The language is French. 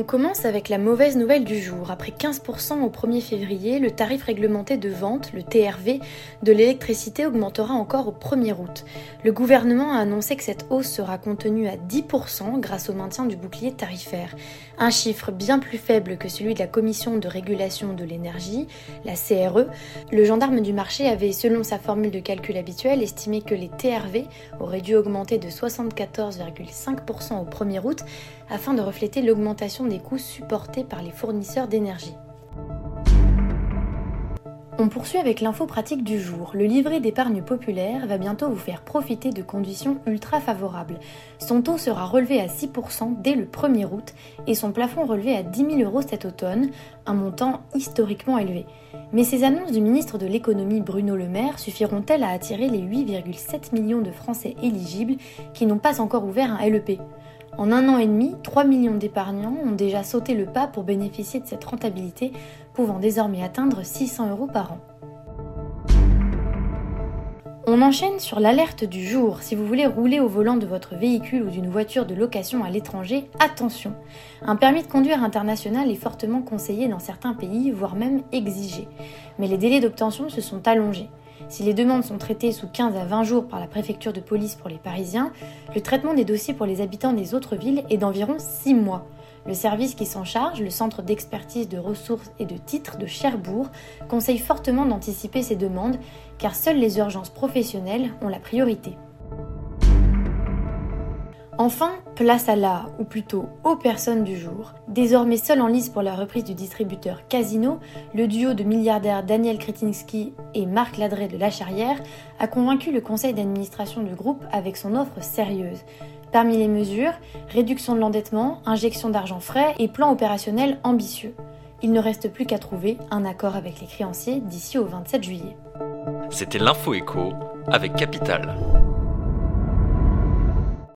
On commence avec la mauvaise nouvelle du jour. Après 15% au 1er février, le tarif réglementé de vente, le TRV, de l'électricité augmentera encore au 1er août. Le gouvernement a annoncé que cette hausse sera contenue à 10% grâce au maintien du bouclier tarifaire. Un chiffre bien plus faible que celui de la Commission de régulation de l'énergie, la CRE. Le gendarme du marché avait, selon sa formule de calcul habituelle, estimé que les TRV auraient dû augmenter de 74,5% au 1er août afin de refléter l'augmentation des coûts supportés par les fournisseurs d'énergie. On poursuit avec l'info pratique du jour. Le livret d'épargne populaire va bientôt vous faire profiter de conditions ultra favorables. Son taux sera relevé à 6% dès le 1er août et son plafond relevé à 10 000 euros cet automne, un montant historiquement élevé. Mais ces annonces du ministre de l'économie Bruno Le Maire suffiront-elles à attirer les 8,7 millions de Français éligibles qui n'ont pas encore ouvert un LEP en un an et demi, 3 millions d'épargnants ont déjà sauté le pas pour bénéficier de cette rentabilité, pouvant désormais atteindre 600 euros par an. On enchaîne sur l'alerte du jour. Si vous voulez rouler au volant de votre véhicule ou d'une voiture de location à l'étranger, attention. Un permis de conduire international est fortement conseillé dans certains pays, voire même exigé. Mais les délais d'obtention se sont allongés. Si les demandes sont traitées sous 15 à 20 jours par la préfecture de police pour les Parisiens, le traitement des dossiers pour les habitants des autres villes est d'environ 6 mois. Le service qui s'en charge, le Centre d'expertise de ressources et de titres de Cherbourg, conseille fortement d'anticiper ces demandes car seules les urgences professionnelles ont la priorité. Enfin, place à la, ou plutôt aux personnes du jour. Désormais seul en lice pour la reprise du distributeur Casino, le duo de milliardaires Daniel Kretinsky et Marc Ladré de La Charrière a convaincu le conseil d'administration du groupe avec son offre sérieuse. Parmi les mesures, réduction de l'endettement, injection d'argent frais et plan opérationnel ambitieux. Il ne reste plus qu'à trouver un accord avec les créanciers d'ici au 27 juillet. C'était l'info écho avec Capital.